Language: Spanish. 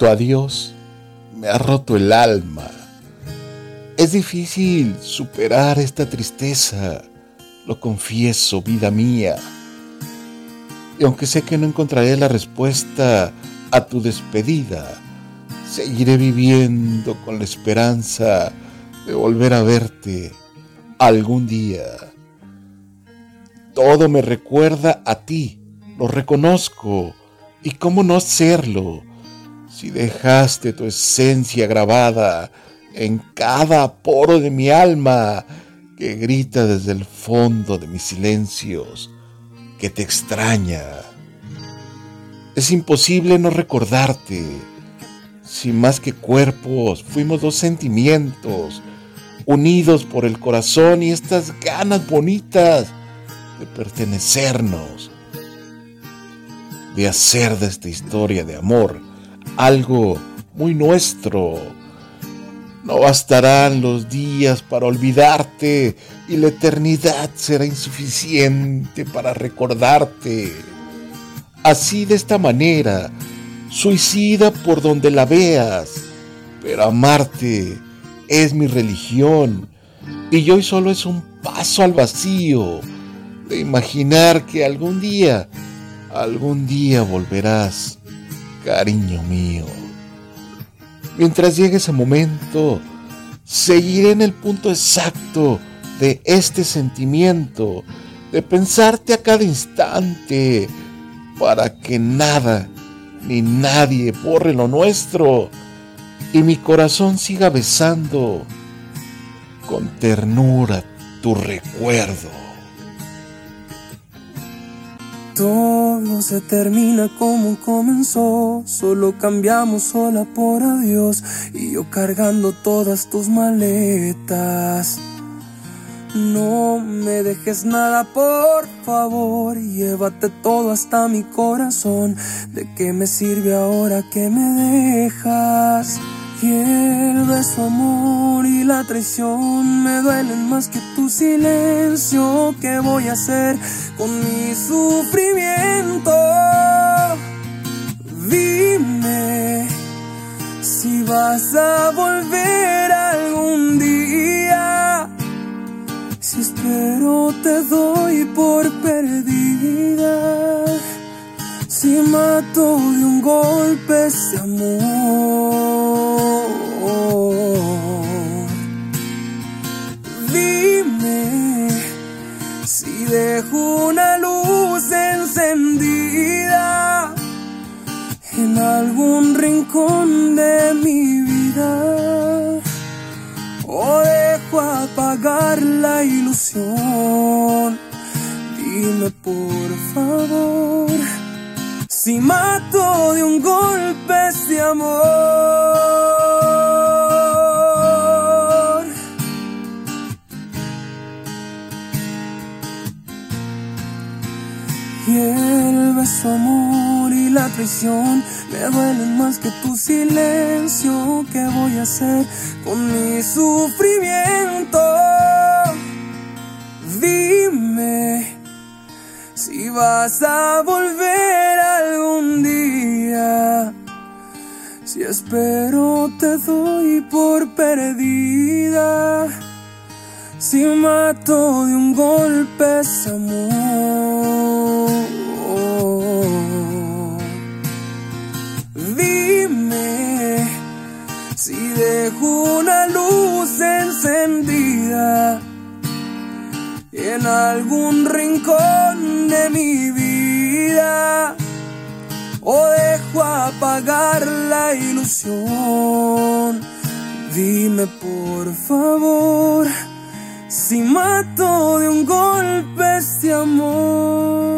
Tu adiós me ha roto el alma. Es difícil superar esta tristeza, lo confieso, vida mía. Y aunque sé que no encontraré la respuesta a tu despedida, seguiré viviendo con la esperanza de volver a verte algún día. Todo me recuerda a ti, lo reconozco, y cómo no hacerlo si dejaste tu esencia grabada en cada poro de mi alma que grita desde el fondo de mis silencios que te extraña. Es imposible no recordarte. Si más que cuerpos, fuimos dos sentimientos, unidos por el corazón y estas ganas bonitas de pertenecernos, de hacer de esta historia de amor algo muy nuestro. No bastarán los días para olvidarte y la eternidad será insuficiente para recordarte. Así de esta manera, suicida por donde la veas, pero amarte es mi religión y hoy solo es un paso al vacío de imaginar que algún día, algún día volverás, cariño mío. Mientras llegue ese momento, seguiré en el punto exacto de este sentimiento, de pensarte a cada instante, para que nada ni nadie borre lo nuestro y mi corazón siga besando con ternura tu recuerdo. Todo se termina como comenzó, solo cambiamos sola por adiós y yo cargando todas tus maletas. No me dejes nada, por favor, llévate todo hasta mi corazón. ¿De qué me sirve ahora que me dejas? Y el beso, amor y la traición me duelen más que tu silencio. ¿Qué voy a hacer con mi sufrimiento? Vas a volver algún día. Si espero te doy por perdida. Si mato de un golpe ese amor. Dime si dejo una luz encendida en algún rincón apagar la ilusión. Dime por favor si mato de un golpe este amor. Y el beso, amor y la traición me duelen más que tu silencio. ¿Qué voy a hacer con mi sufrimiento? Vas a volver algún día. Si espero te doy por perdida. Si mato de un golpe ese amor. Dime si dejo una luz encendida en algún rincón mi vida o dejo apagar la ilusión. Dime por favor si mato de un golpe este amor.